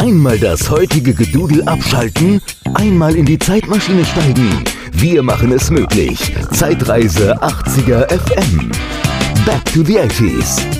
Einmal das heutige Gedudel abschalten, einmal in die Zeitmaschine steigen. Wir machen es möglich. Zeitreise 80er FM. Back to the 80s.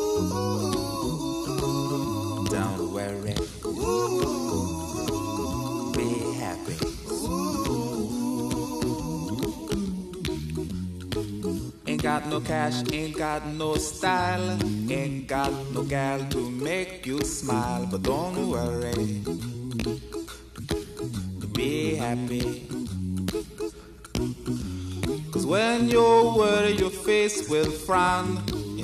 Don't worry. Be happy. Ain't got no cash, ain't got no style, ain't got no gal to make you smile, but don't worry. Be happy. Cause when you worry, your face will frown,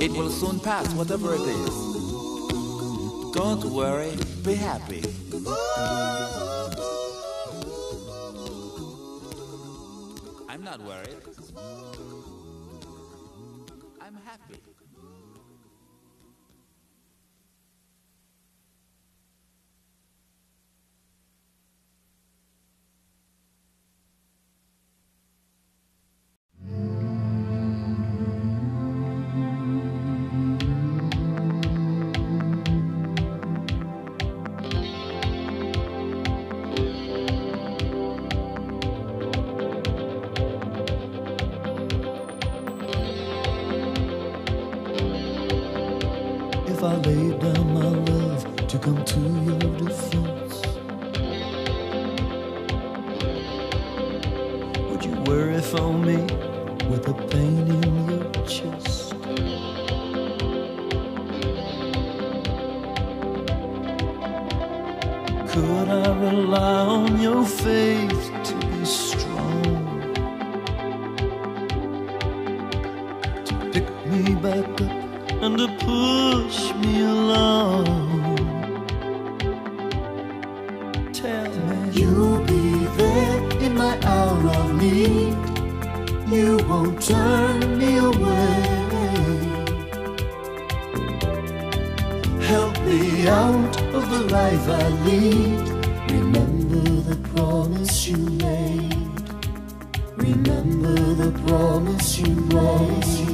It will soon pass, whatever it is. Don't worry, be happy. I'm not worried. I'm happy. Would you worry for me with the pain in your chest? Could I rely on your faith to be strong? To pick me back up and to push me along. Won't turn me away. Help me out of the life I lead. Remember the promise you made. Remember the promise you made.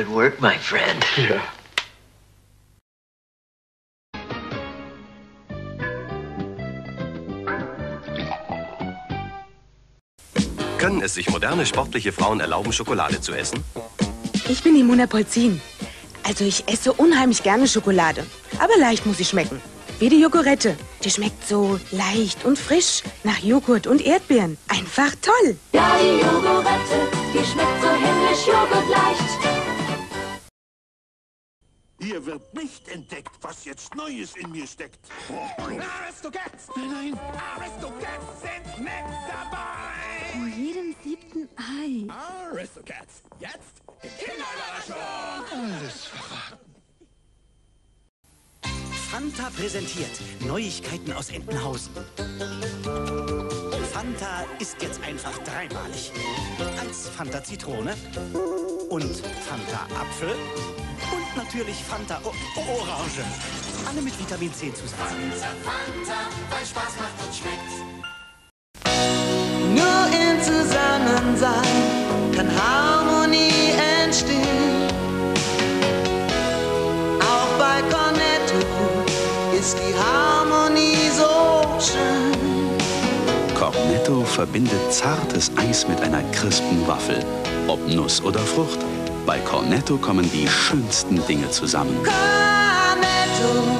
Good work, my friend. Yeah. Können es sich moderne sportliche Frauen erlauben, Schokolade zu essen? Ich bin Imuna Polzin. Also ich esse unheimlich gerne Schokolade. Aber leicht muss sie schmecken. Wie die Jogurette. Die schmeckt so leicht und frisch nach Joghurt und Erdbeeren. Einfach toll. Ja, die Jogurette, die schmeckt so himmlisch joghurtleicht. Hier wird nicht entdeckt, was jetzt Neues in mir steckt. Aristocats! Nein, nein! Aristocats sind mit dabei! In jedem siebten Ei. Aristocats, jetzt in Kinderüberraschung! Alles verraten. Fanta präsentiert Neuigkeiten aus Entenhausen. Fanta ist jetzt einfach dreimalig. Als Fanta Zitrone und Fanta Apfel und natürlich Fanta o Orange. Alle mit Vitamin C zusammen. Fanta, Fanta, weil Spaß macht und schmeckt. Nur im Zusammensein kann Harmonie entstehen. Auch bei Cornetto ist die Harmonie so schön. Cornetto verbindet zartes Eis mit einer crispen Waffel. Ob Nuss oder Frucht, bei Cornetto kommen die schönsten Dinge zusammen. Cornetto.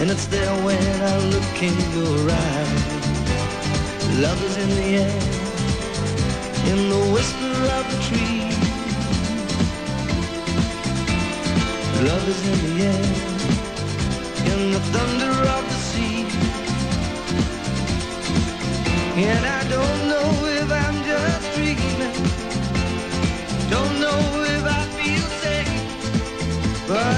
And it's there when I look in your eyes. Love is in the air, in the whisper of the tree. Love is in the air, in the thunder of the sea. And I don't know if I'm just dreaming, don't know if I feel safe, but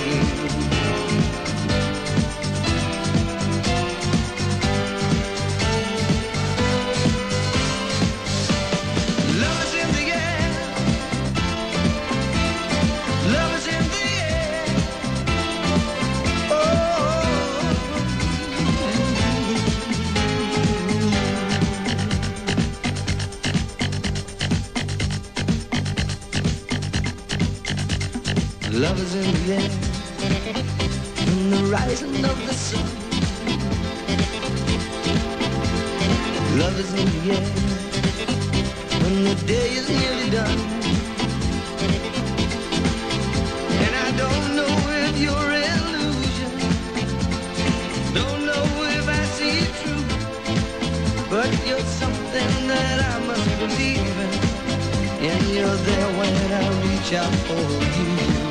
In the rising of the sun. Love is in the air. When the day is nearly done. And I don't know if you're illusion. Don't know if I see it true. But you're something that I must believe in. And you're there when I reach out for you.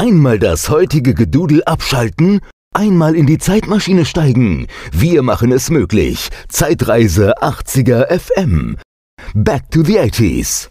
Einmal das heutige Gedudel abschalten, einmal in die Zeitmaschine steigen. Wir machen es möglich. Zeitreise 80er FM. Back to the 80s.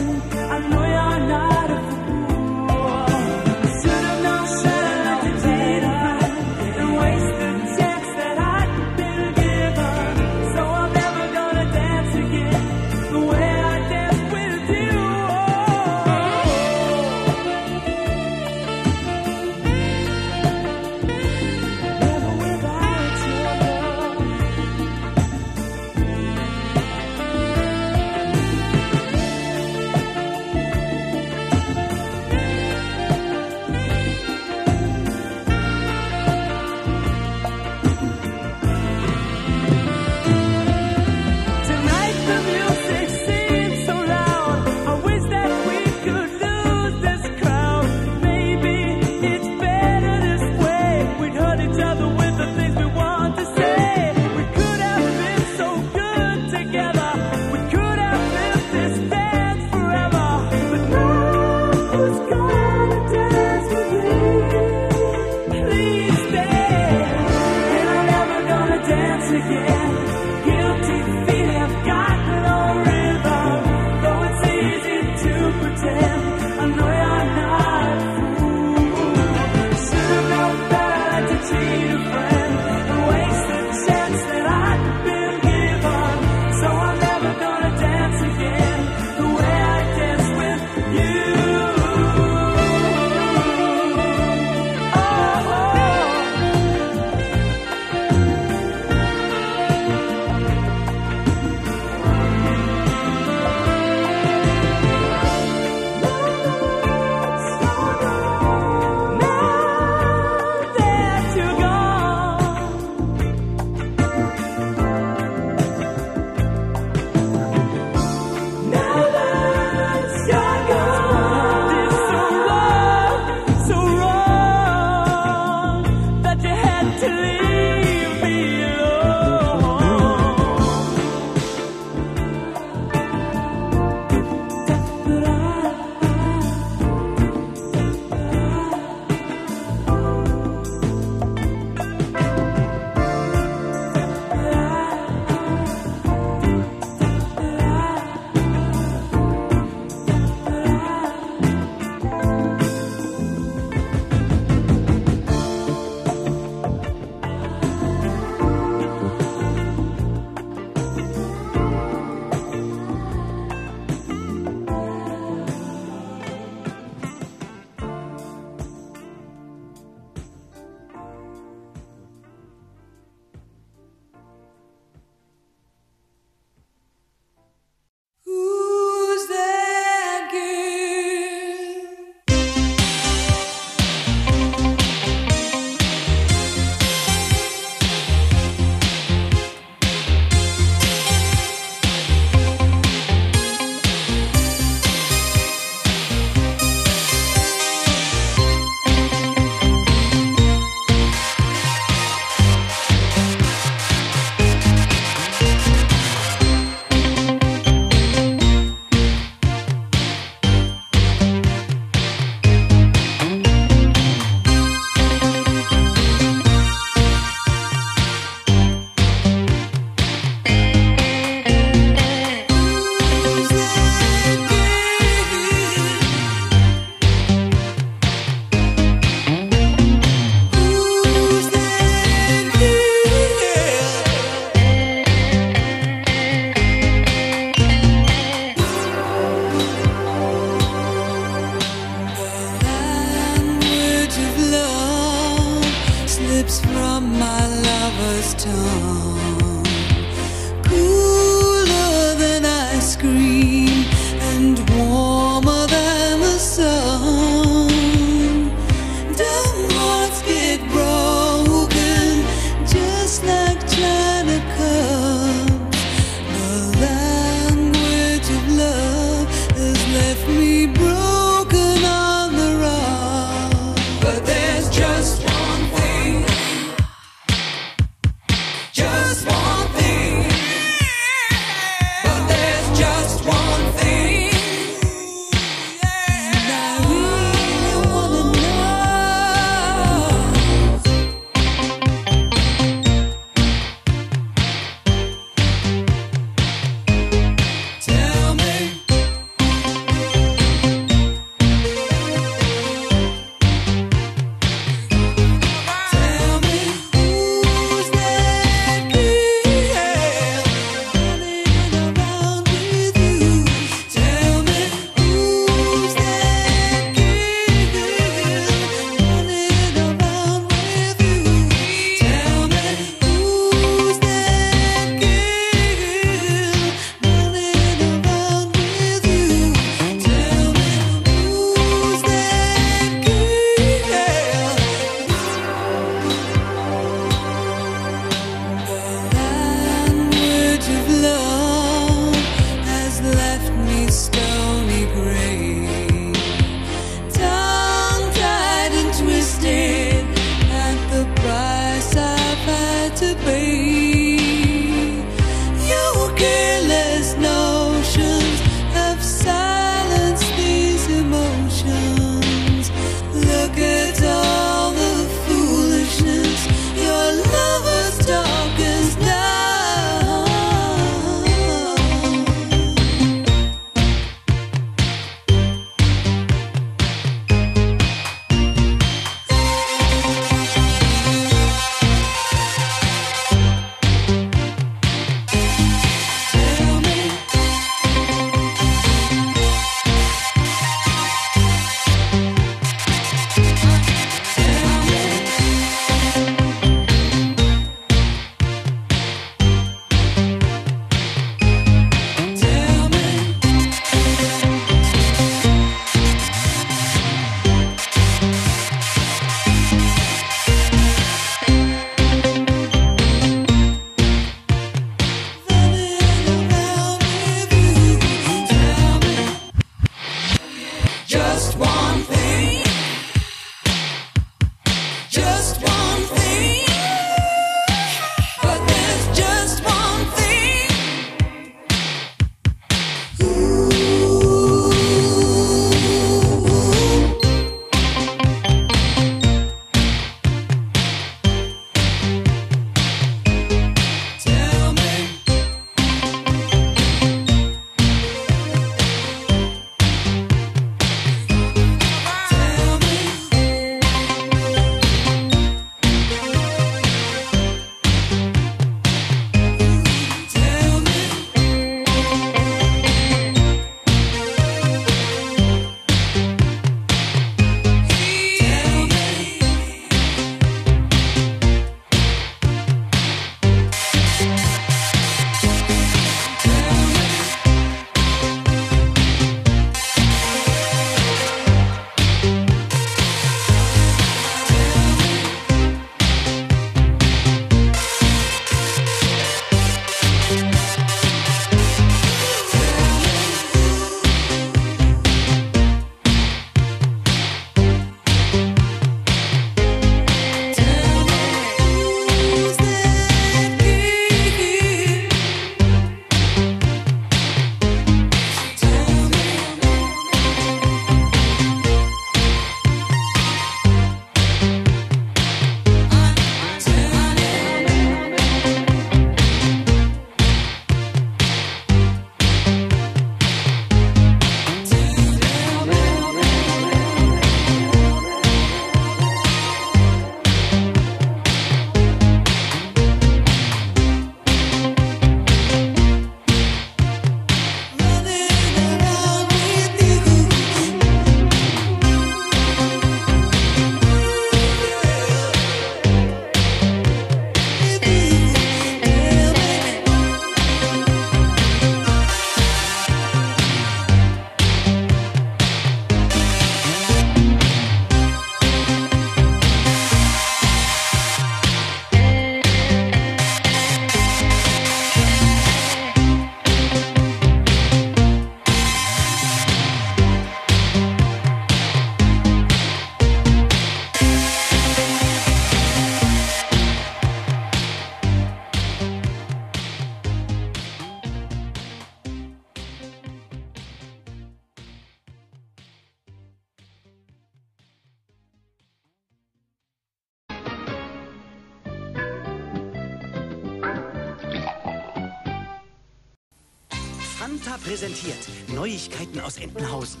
aus Entenhausen.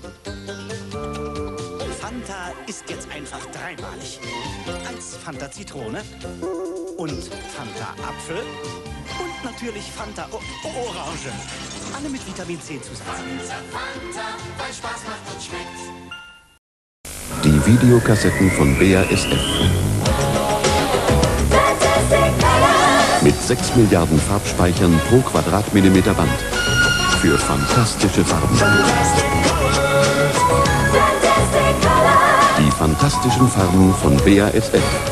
Fanta ist jetzt einfach dreimalig. Als Fanta Zitrone und Fanta Apfel und natürlich Fanta o Orange. Alle mit Vitamin C Zusatz. Fanta, Fanta, weil Spaß macht und schmeckt. Die Videokassetten von BASF. Mit 6 Milliarden Farbspeichern pro Quadratmillimeter Band für fantastische Farben. Die fantastischen Farben von BASF.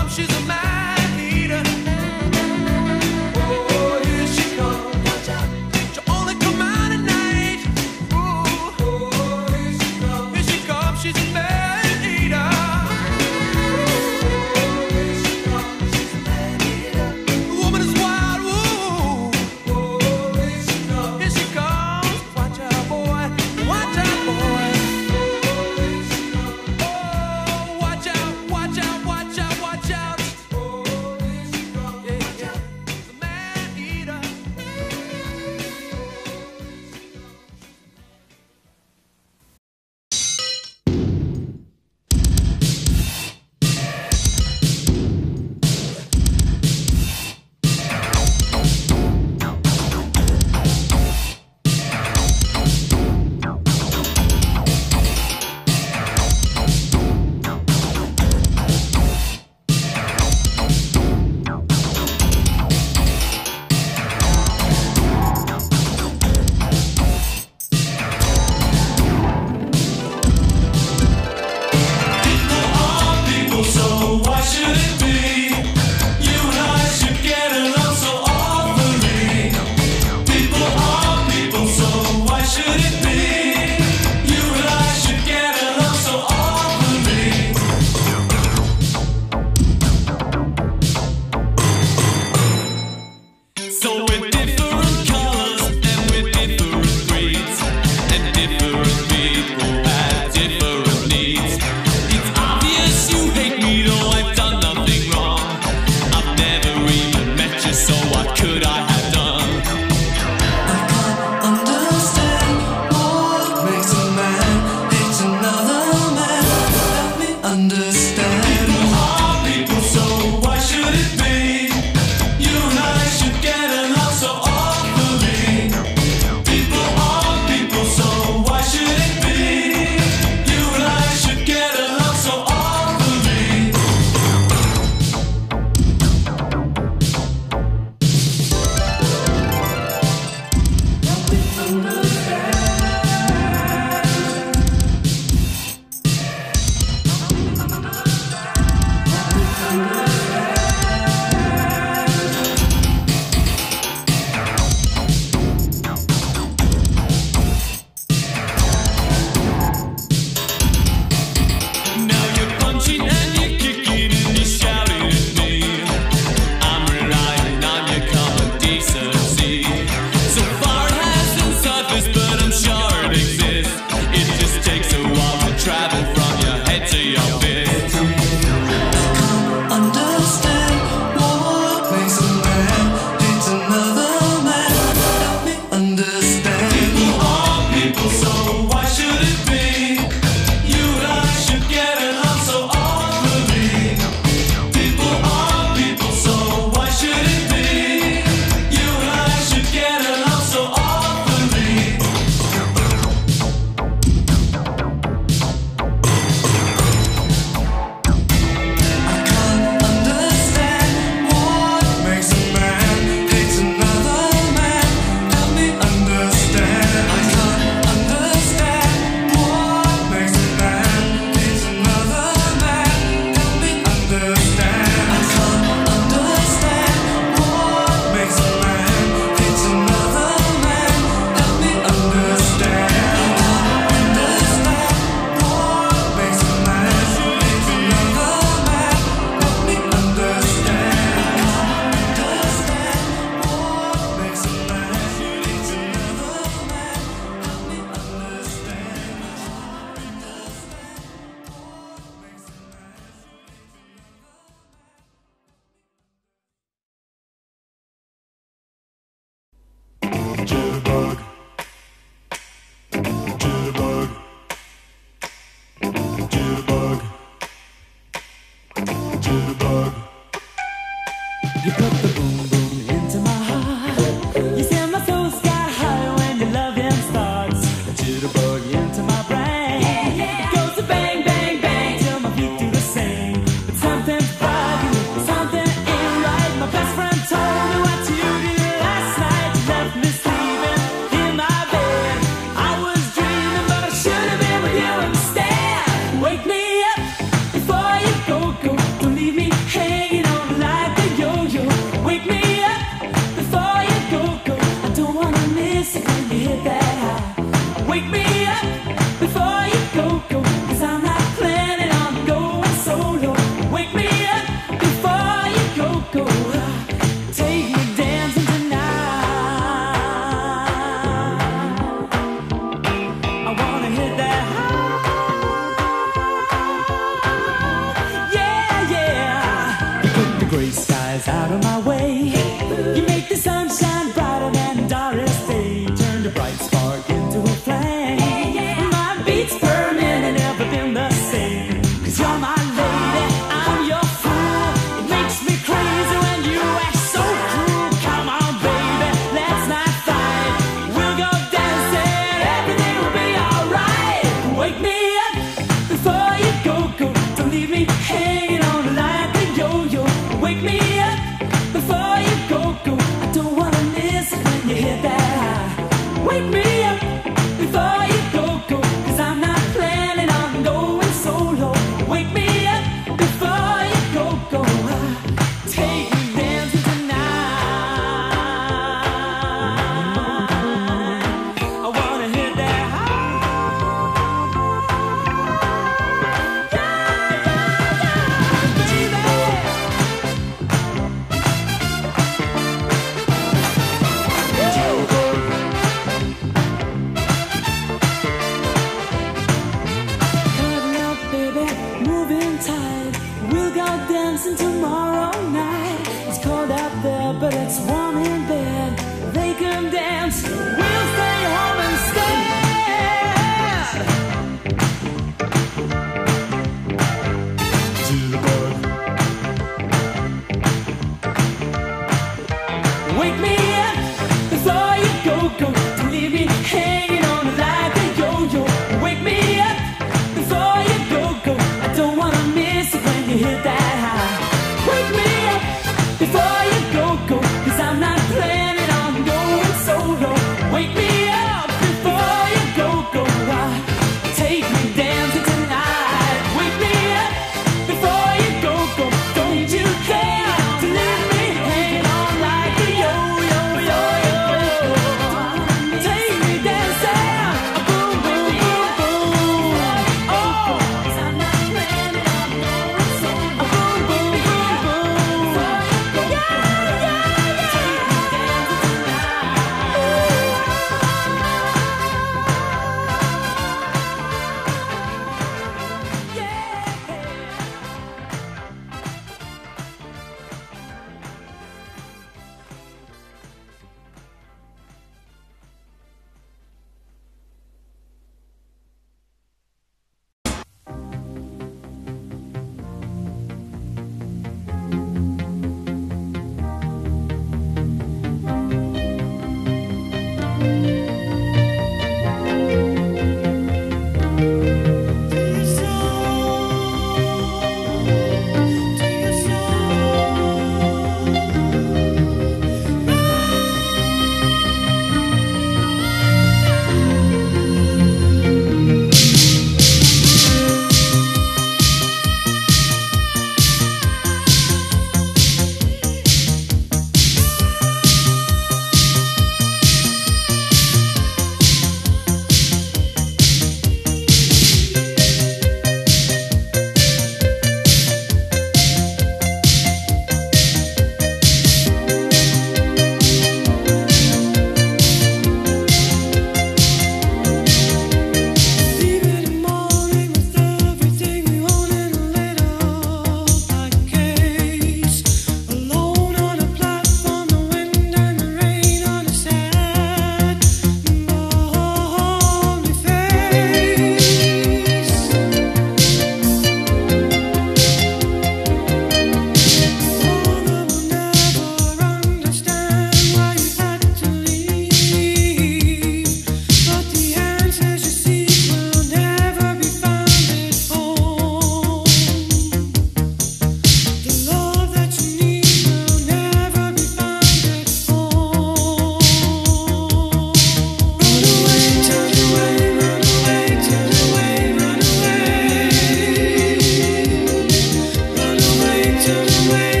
away.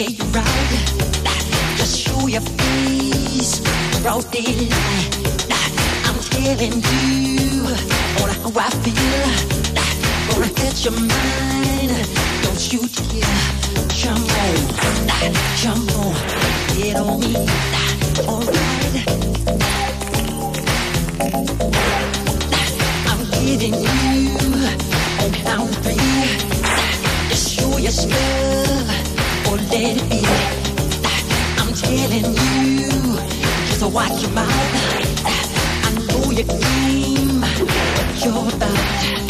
You're right. Just show your face. Broad daylight. I'm telling you on how I feel. Gonna catch your mind. Don't you dare jump on, jump on, get on me. Alright. I'm giving you on count three. Just show your stuff or let it be. I'm telling you, just watch your mouth. I know your game, you're about.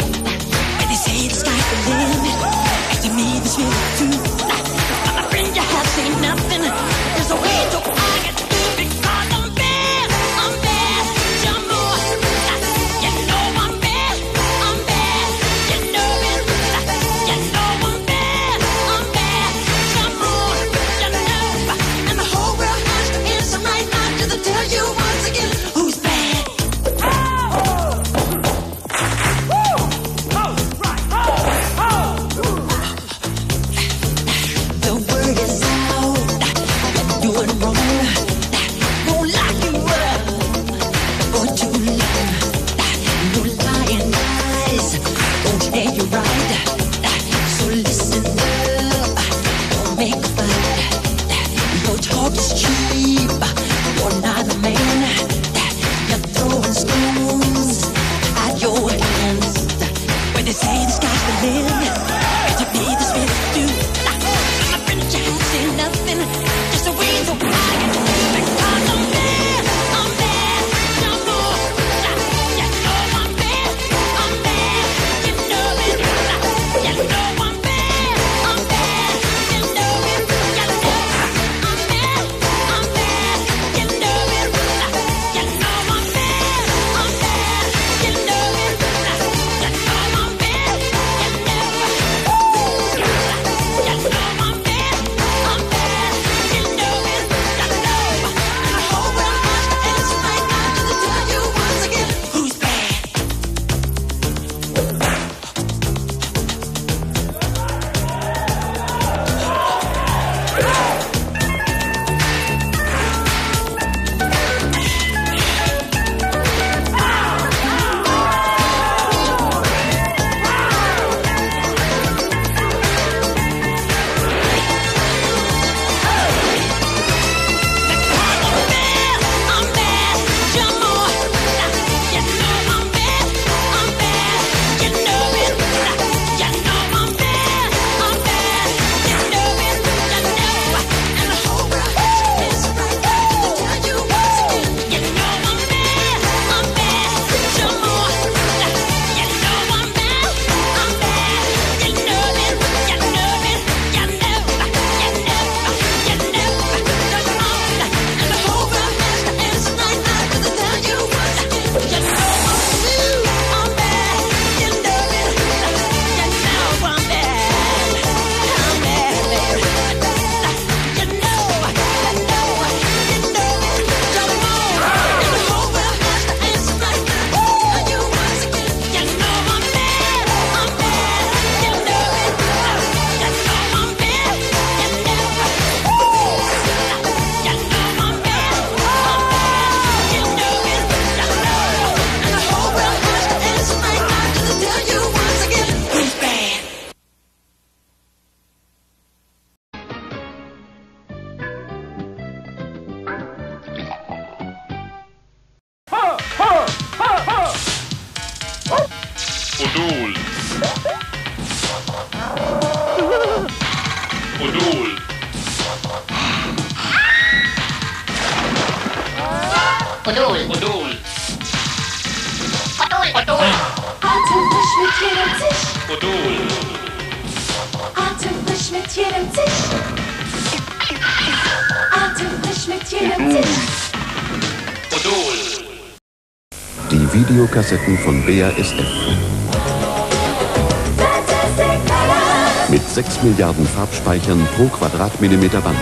Quadratmillimeter Band.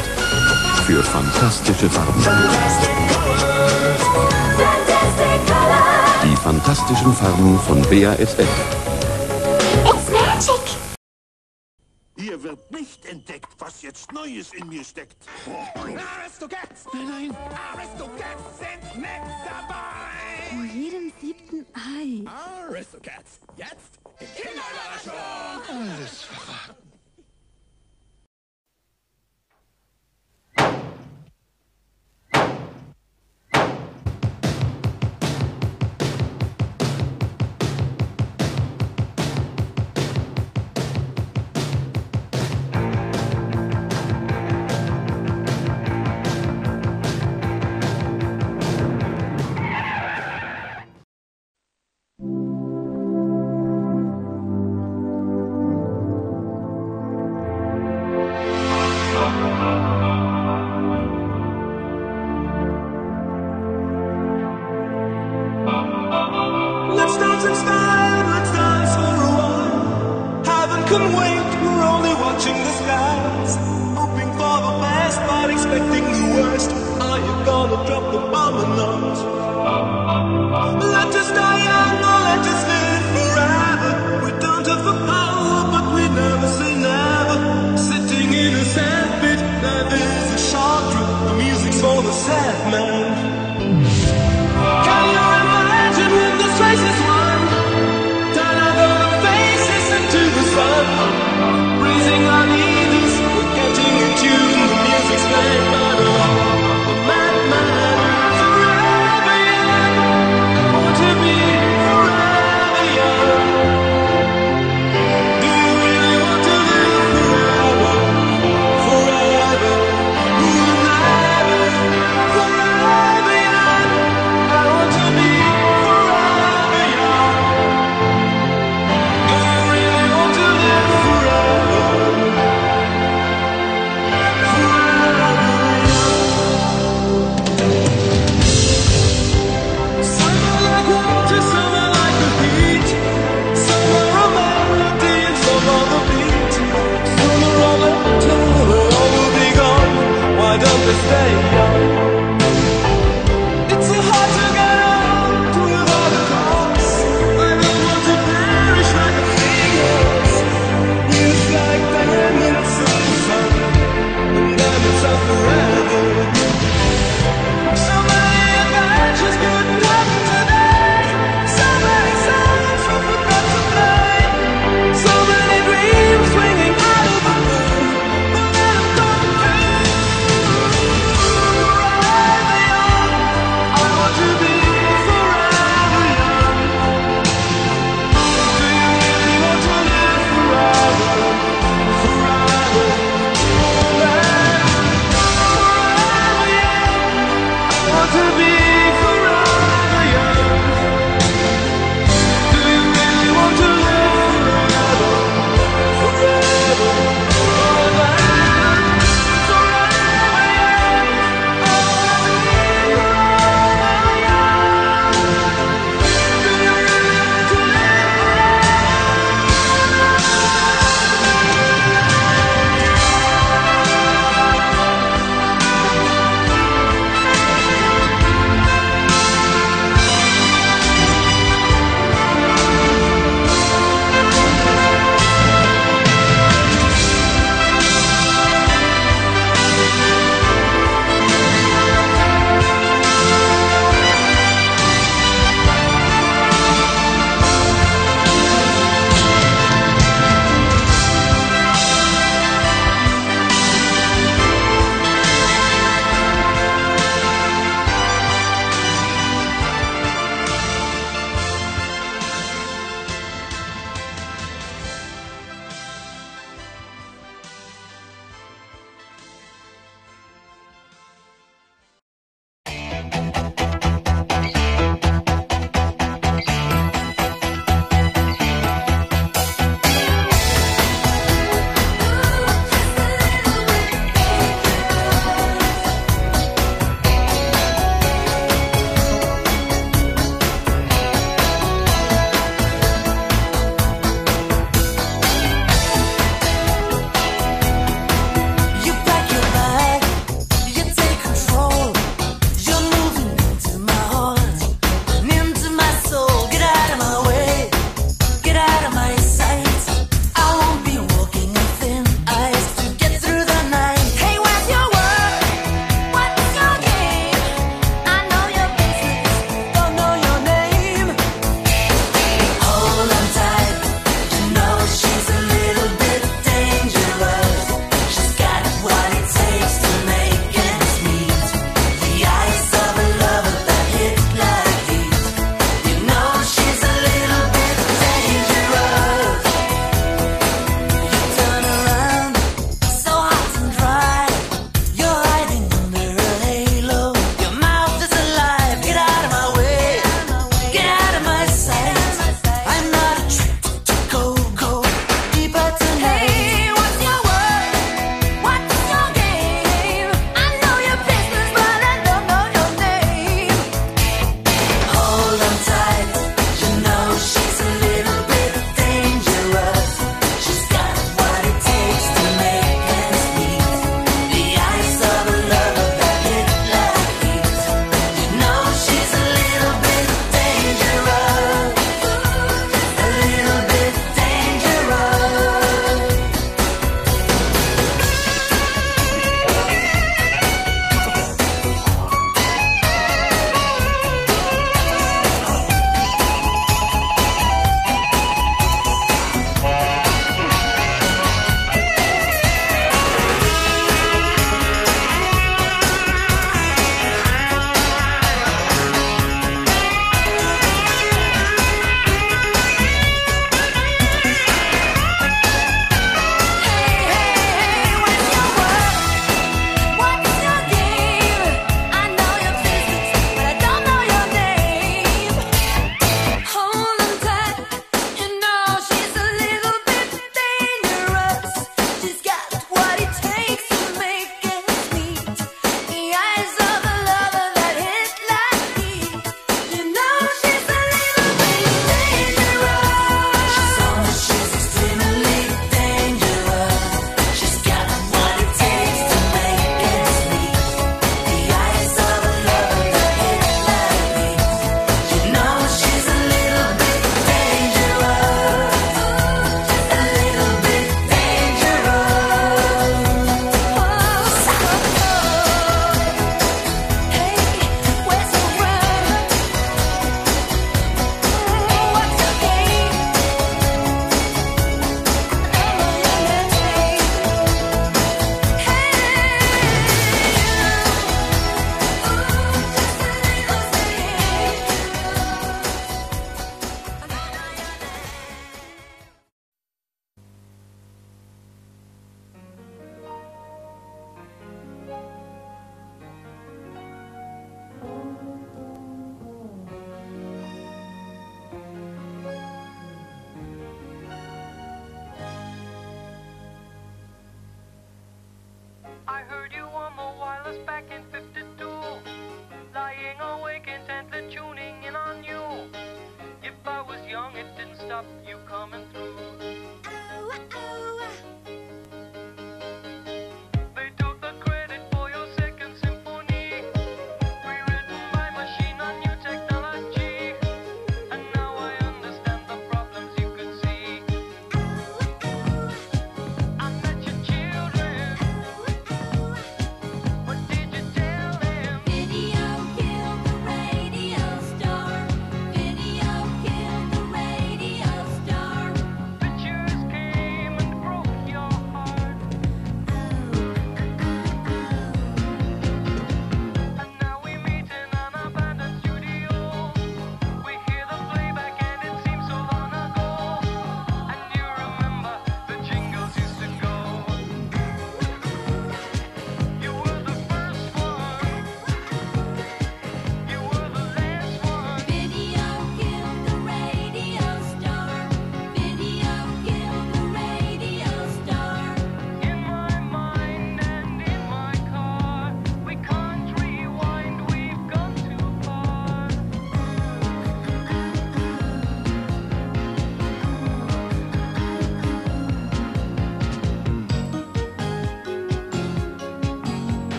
Für fantastische Farben. Die fantastischen Farben von BASF.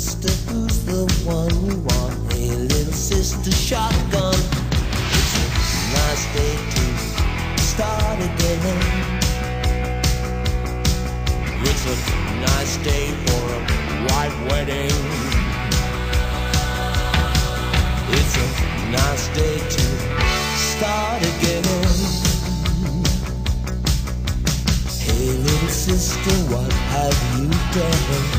sister who's the one you want. Hey, little sister, shotgun. It's a nice day to start again. It's a nice day for a white wedding. It's a nice day to start again. Hey, little sister, what have you done?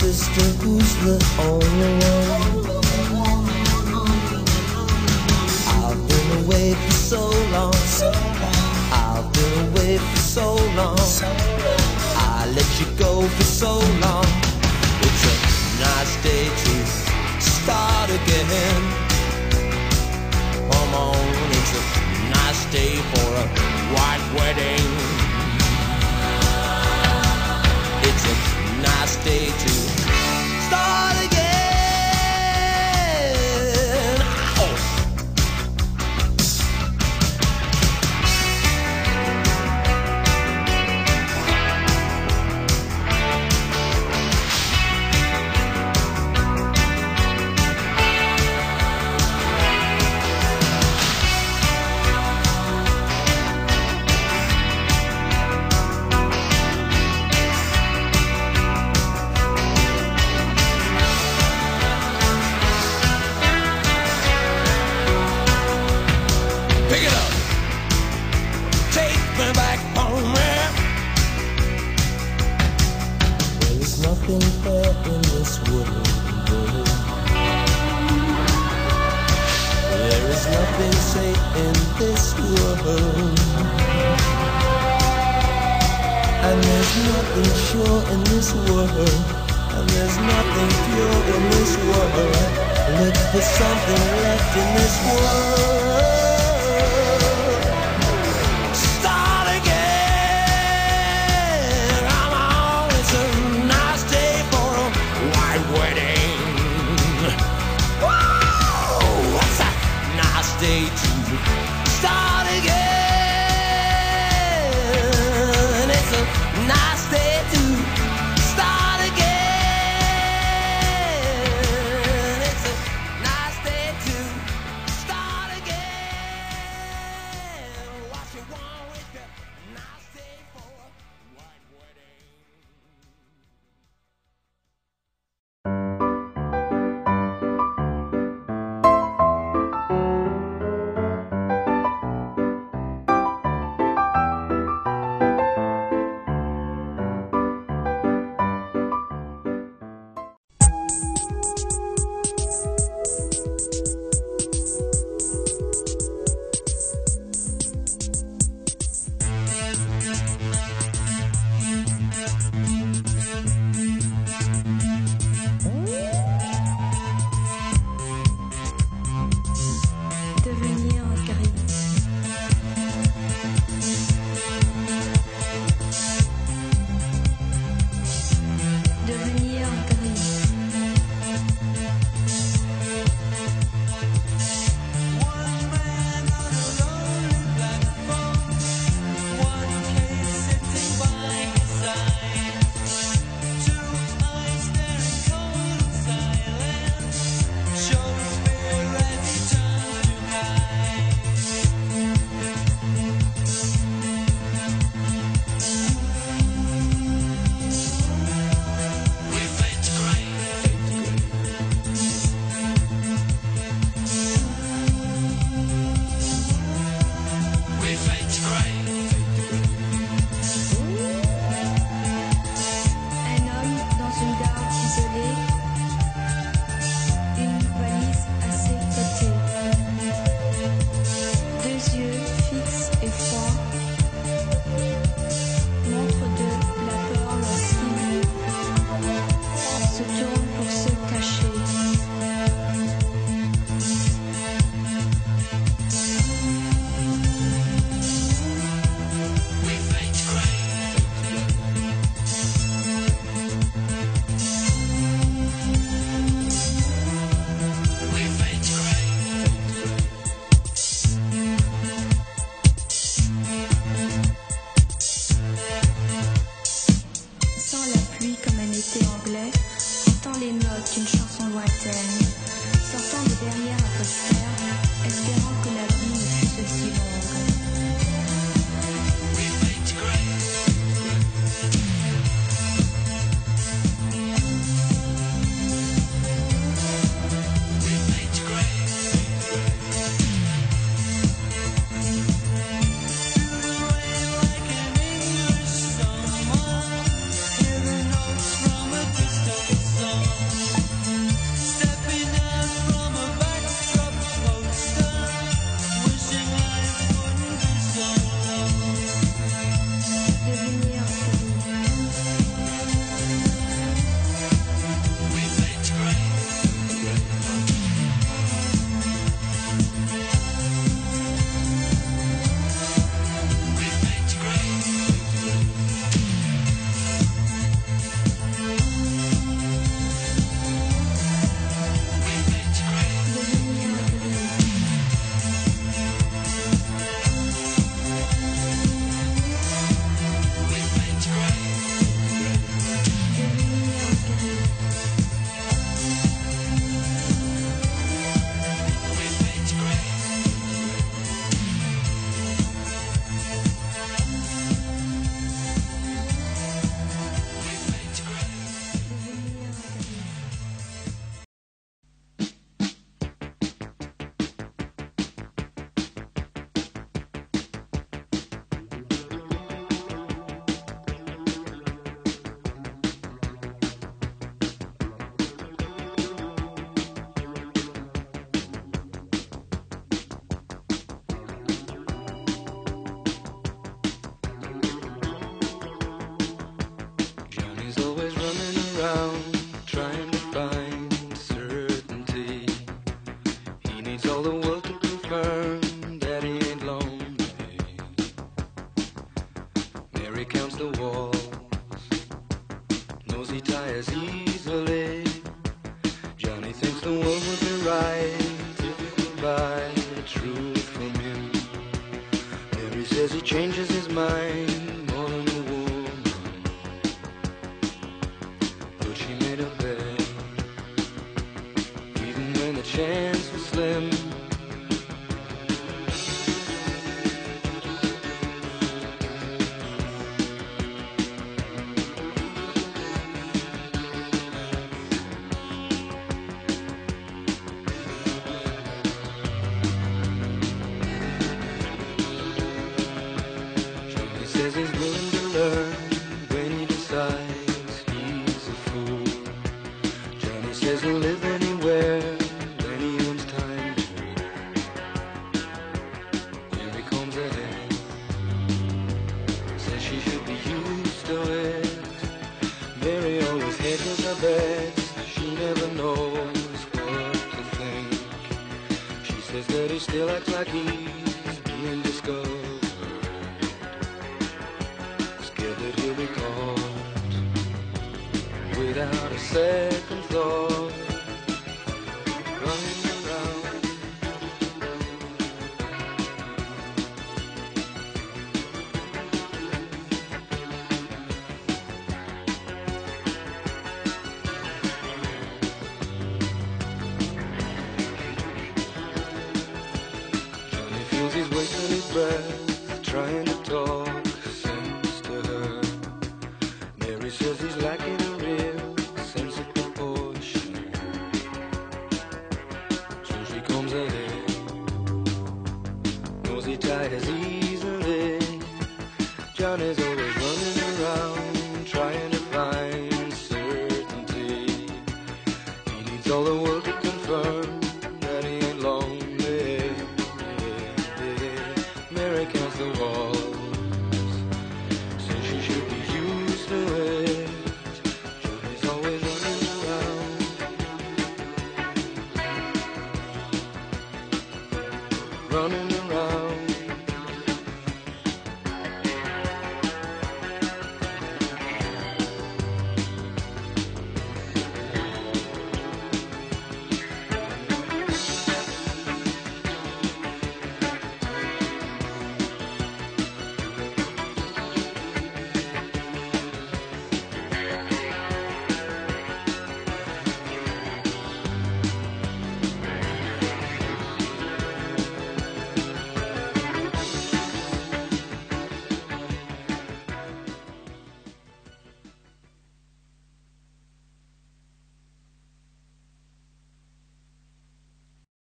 sister who's the only one. I've been away for so long. I've been away for so long. I let you go for so long. It's a nice day to start again. Come on, it's a nice day for a white wedding. day to start again.